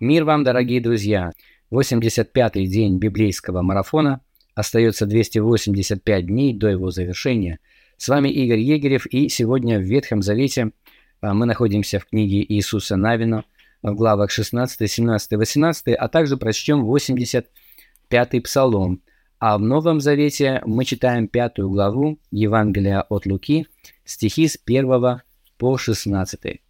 Мир вам, дорогие друзья! 85-й день библейского марафона. Остается 285 дней до его завершения. С вами Игорь Егерев, и сегодня в Ветхом Завете а, мы находимся в книге Иисуса Навина в главах 16, 17, 18, а также прочтем 85-й псалом. А в Новом Завете мы читаем пятую главу Евангелия от Луки, стихи с 1 по 16.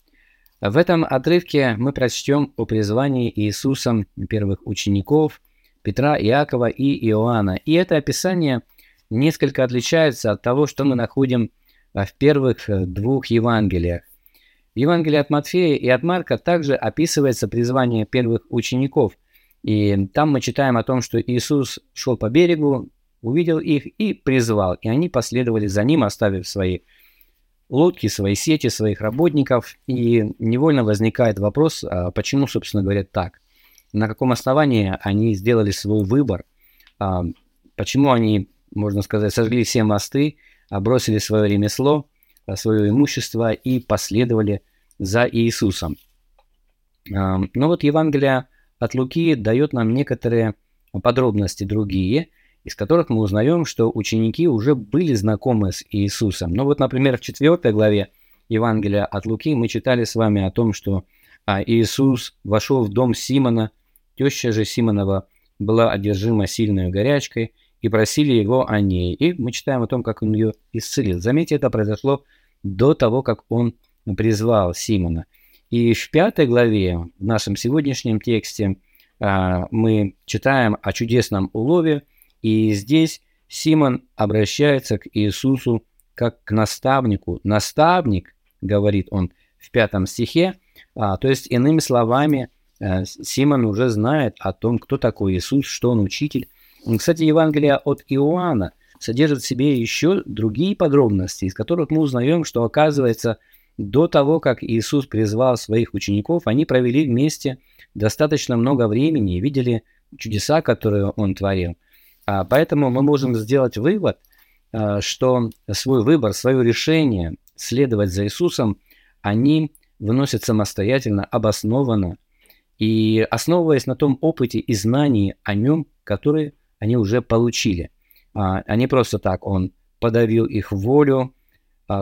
В этом отрывке мы прочтем о призвании Иисусом первых учеников Петра, Иакова и Иоанна. И это описание несколько отличается от того, что мы находим в первых двух Евангелиях. В Евангелии от Матфея и от Марка также описывается призвание первых учеников. И там мы читаем о том, что Иисус шел по берегу, увидел их и призвал. И они последовали за ним, оставив свои лодки, свои сети, своих работников, и невольно возникает вопрос, а почему, собственно говоря, так? На каком основании они сделали свой выбор? А, почему они, можно сказать, сожгли все мосты, бросили свое ремесло, а, свое имущество и последовали за Иисусом? Ну вот Евангелие от Луки дает нам некоторые подробности другие – из которых мы узнаем, что ученики уже были знакомы с Иисусом. Ну вот, например, в 4 главе Евангелия от Луки мы читали с вами о том, что а, Иисус вошел в дом Симона, теща же Симонова была одержима сильной горячкой, и просили его о ней. И мы читаем о том, как он ее исцелил. Заметьте, это произошло до того, как он призвал Симона. И в пятой главе, в нашем сегодняшнем тексте, а, мы читаем о чудесном улове, и здесь Симон обращается к Иисусу как к наставнику. Наставник, говорит он в пятом стихе, а, то есть иными словами, а, Симон уже знает о том, кто такой Иисус, что он учитель. Кстати, Евангелие от Иоанна содержит в себе еще другие подробности, из которых мы узнаем, что оказывается до того, как Иисус призвал своих учеников, они провели вместе достаточно много времени и видели чудеса, которые он творил. А, поэтому мы можем сделать вывод, а, что свой выбор, свое решение следовать за Иисусом, они выносят самостоятельно, обоснованно, и основываясь на том опыте и знании о нем, которые они уже получили. А, не просто так, он подавил их волю,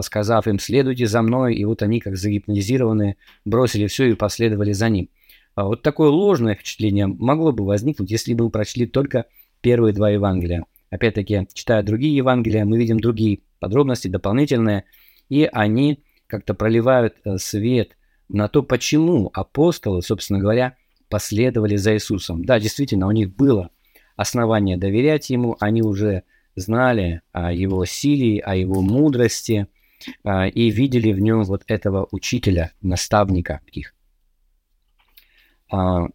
сказав им «следуйте за мной», и вот они, как загипнотизированные, бросили все и последовали за ним. Вот такое ложное впечатление могло бы возникнуть, если бы мы прочли только первые два Евангелия. Опять-таки, читая другие Евангелия, мы видим другие подробности, дополнительные, и они как-то проливают э, свет на то, почему апостолы, собственно говоря, последовали за Иисусом. Да, действительно, у них было основание доверять Ему, они уже знали о Его силе, о Его мудрости а, и видели в Нем вот этого учителя, наставника их. А,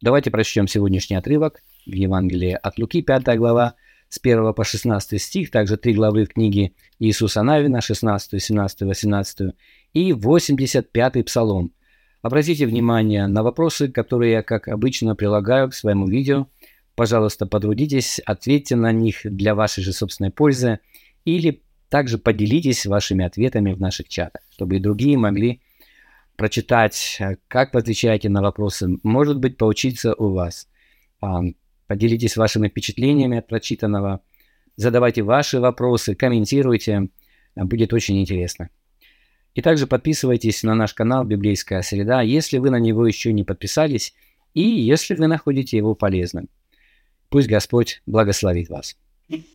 давайте прочтем сегодняшний отрывок – в Евангелии от Луки, 5 глава, с 1 по 16 стих, также три главы в книге Иисуса Навина, 16, 17, 18 и 85 псалом. Обратите внимание на вопросы, которые я, как обычно, прилагаю к своему видео. Пожалуйста, потрудитесь, ответьте на них для вашей же собственной пользы или также поделитесь вашими ответами в наших чатах, чтобы и другие могли прочитать, как вы отвечаете на вопросы, может быть, поучиться у вас. Поделитесь вашими впечатлениями от прочитанного. Задавайте ваши вопросы, комментируйте. Будет очень интересно. И также подписывайтесь на наш канал «Библейская среда», если вы на него еще не подписались и если вы находите его полезным. Пусть Господь благословит вас.